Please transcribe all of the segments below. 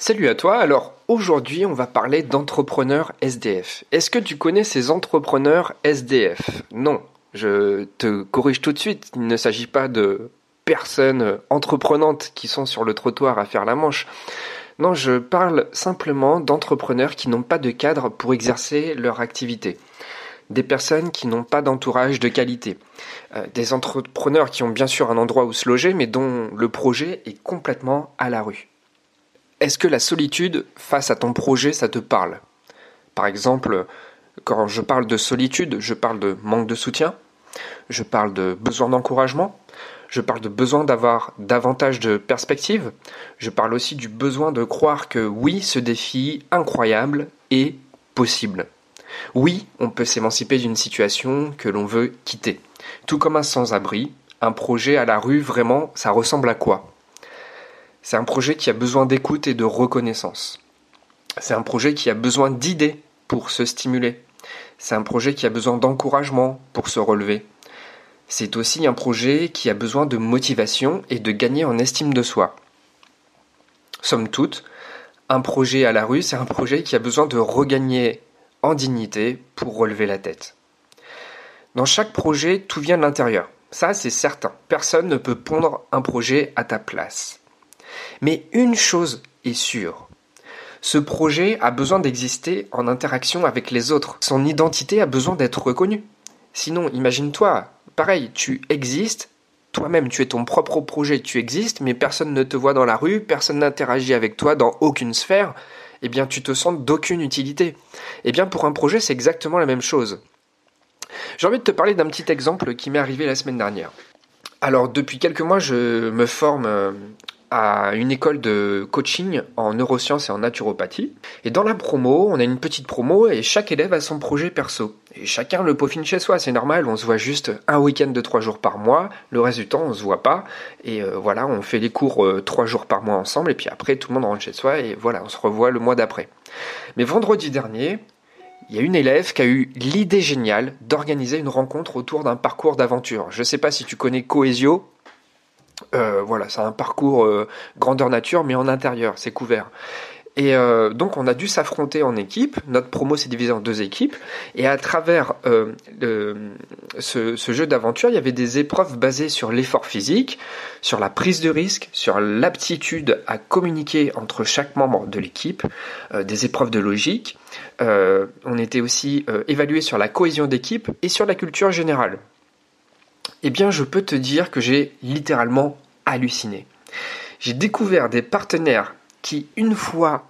Salut à toi, alors aujourd'hui on va parler d'entrepreneurs SDF. Est-ce que tu connais ces entrepreneurs SDF Non, je te corrige tout de suite, il ne s'agit pas de personnes entreprenantes qui sont sur le trottoir à faire la manche. Non, je parle simplement d'entrepreneurs qui n'ont pas de cadre pour exercer leur activité. Des personnes qui n'ont pas d'entourage de qualité. Euh, des entrepreneurs qui ont bien sûr un endroit où se loger, mais dont le projet est complètement à la rue. Est-ce que la solitude face à ton projet, ça te parle? Par exemple, quand je parle de solitude, je parle de manque de soutien, je parle de besoin d'encouragement, je parle de besoin d'avoir davantage de perspectives, je parle aussi du besoin de croire que oui, ce défi incroyable est possible. Oui, on peut s'émanciper d'une situation que l'on veut quitter. Tout comme un sans-abri, un projet à la rue, vraiment, ça ressemble à quoi? C'est un projet qui a besoin d'écoute et de reconnaissance. C'est un projet qui a besoin d'idées pour se stimuler. C'est un projet qui a besoin d'encouragement pour se relever. C'est aussi un projet qui a besoin de motivation et de gagner en estime de soi. Somme toute, un projet à la rue, c'est un projet qui a besoin de regagner en dignité pour relever la tête. Dans chaque projet, tout vient de l'intérieur. Ça, c'est certain. Personne ne peut pondre un projet à ta place. Mais une chose est sûre. Ce projet a besoin d'exister en interaction avec les autres. Son identité a besoin d'être reconnue. Sinon, imagine-toi, pareil, tu existes, toi-même tu es ton propre projet, tu existes, mais personne ne te voit dans la rue, personne n'interagit avec toi dans aucune sphère, eh bien tu te sens d'aucune utilité. Eh bien pour un projet c'est exactement la même chose. J'ai envie de te parler d'un petit exemple qui m'est arrivé la semaine dernière. Alors depuis quelques mois je me forme euh, à une école de coaching en neurosciences et en naturopathie. Et dans la promo, on a une petite promo et chaque élève a son projet perso. Et chacun le peaufine chez soi, c'est normal, on se voit juste un week-end de trois jours par mois, le reste du temps on se voit pas. Et euh, voilà, on fait les cours euh, trois jours par mois ensemble et puis après tout le monde rentre chez soi et voilà, on se revoit le mois d'après. Mais vendredi dernier, il y a une élève qui a eu l'idée géniale d'organiser une rencontre autour d'un parcours d'aventure. Je ne sais pas si tu connais Coesio, euh, voilà, c'est un parcours euh, grandeur nature, mais en intérieur, c'est couvert. Et euh, donc on a dû s'affronter en équipe. Notre promo s'est divisé en deux équipes. Et à travers ce, ce, jeu d'aventure, il y avait des épreuves basées sur l'effort physique, sur la prise de risque, sur l'aptitude à communiquer entre chaque membre de l'équipe, des épreuves de logique. on était aussi évalué sur la cohésion d'équipe et sur la culture générale eh bien je peux te dire que j'ai littéralement halluciné. J'ai découvert des partenaires qui, une fois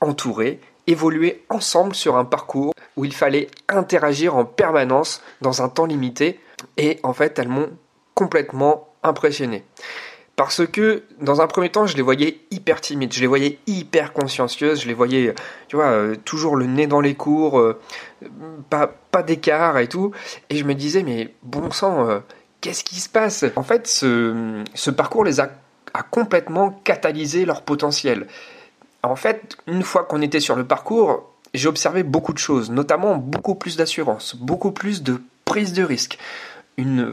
entourés, évoluaient ensemble sur un parcours où il fallait interagir en permanence dans un temps limité et en fait elles m'ont complètement impressionné. Parce que dans un premier temps, je les voyais hyper timides, je les voyais hyper consciencieuses, je les voyais, euh, toujours le nez dans les cours, euh, pas, pas d'écart et tout. Et je me disais, mais bon sang, euh, qu'est-ce qui se passe? En fait, ce, parcours les a, complètement catalysé leur potentiel. En fait, une fois qu'on était sur le parcours, j'ai observé beaucoup de choses, notamment beaucoup plus d'assurance, beaucoup plus de prise de risque.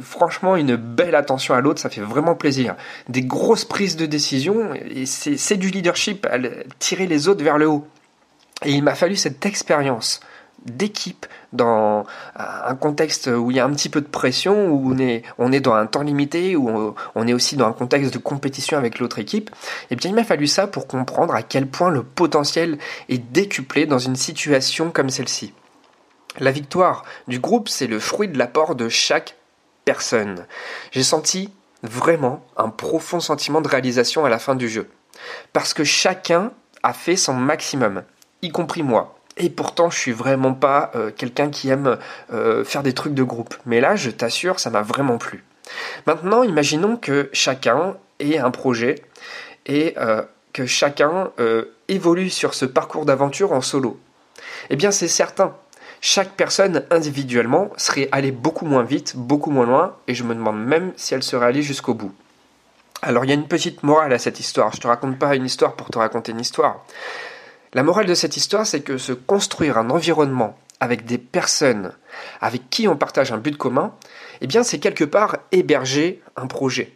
Franchement, une belle attention à l'autre, ça fait vraiment plaisir. Des grosses prises de décision, et c'est du leadership, à tirer les autres vers le haut. Et il m'a fallu cette expérience d'équipe dans un contexte où il y a un petit peu de pression, où on est, on est dans un temps limité, où on, est aussi dans un contexte de compétition avec l'autre équipe, et eh bien il m'a fallu ça pour comprendre à quel point le potentiel est décuplé dans une situation comme celle-ci. La victoire du groupe, c'est le fruit de l'apport de chaque personne. J'ai senti vraiment un profond sentiment de réalisation à la fin du jeu. Parce que chacun a fait son maximum, y compris moi. Et pourtant, je suis vraiment pas euh, quelqu'un qui aime euh, faire des trucs de groupe. Mais là, je t'assure, ça m'a vraiment plu. Maintenant, imaginons que chacun ait un projet et euh, que chacun évolue sur ce parcours d'aventure en solo. Eh bien, c'est certain. Chaque personne individuellement serait allée beaucoup moins vite, beaucoup moins loin, et je me demande même si elle serait allée jusqu'au bout. Alors il y a une petite morale à cette histoire. Je te raconte pas une histoire pour te raconter une histoire. La morale de cette histoire, c'est que se construire un environnement avec des personnes avec qui on partage un but commun, eh bien c'est quelque part héberger un projet.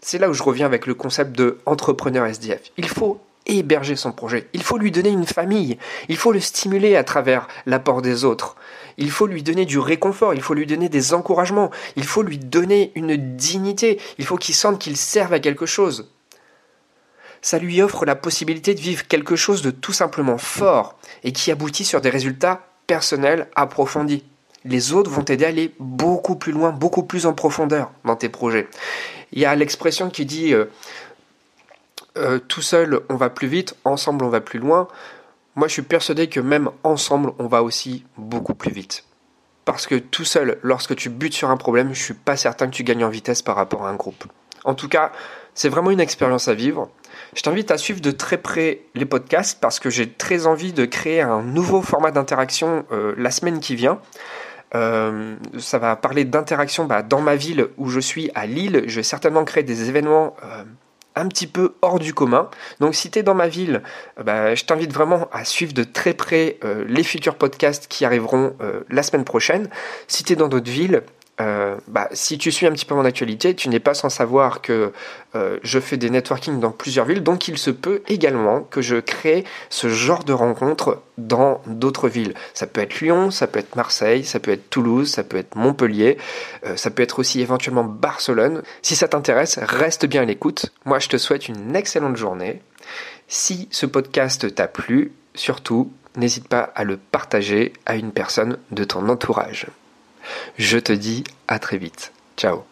C'est là où je reviens avec le concept de entrepreneur SDF. Il faut héberger son projet. Il faut lui donner une famille. Il faut le stimuler à travers l'apport des autres. Il faut lui donner du réconfort. Il faut lui donner des encouragements. Il faut lui donner une dignité. Il faut qu'il sente qu'il serve à quelque chose. Ça lui offre la possibilité de vivre quelque chose de tout simplement fort et qui aboutit sur des résultats personnels approfondis. Les autres vont t'aider à aller beaucoup plus loin, beaucoup plus en profondeur dans tes projets. Il y a l'expression qui dit euh, euh, tout seul on va plus vite, ensemble on va plus loin. Moi je suis persuadé que même ensemble on va aussi beaucoup plus vite. Parce que tout seul, lorsque tu butes sur un problème, je suis pas certain que tu gagnes en vitesse par rapport à un groupe. En tout cas, c'est vraiment une expérience à vivre. Je t'invite à suivre de très près les podcasts parce que j'ai très envie de créer un nouveau format d'interaction euh, la semaine qui vient. Euh, ça va parler d'interaction bah, dans ma ville où je suis à Lille. Je vais certainement créer des événements un petit peu hors du commun. Donc si tu es dans ma ville, bah, je t'invite vraiment à suivre de très près les futurs podcasts qui arriveront la semaine prochaine. Si tu es dans d'autres villes, euh, bah, si tu suis un petit peu mon actualité, tu n'es pas sans savoir que euh, je fais des networking dans plusieurs villes, donc il se peut également que je crée ce genre de rencontres dans d'autres villes. Ça peut être Lyon, ça peut être Marseille, ça peut être Toulouse, ça peut être Montpellier, euh, ça peut être aussi éventuellement Barcelone. Si ça t'intéresse, reste bien à l'écoute. Moi, je te souhaite une excellente journée. Si ce podcast t'a plu, surtout, n'hésite pas à le partager à une personne de ton entourage. Je te dis à très vite. Ciao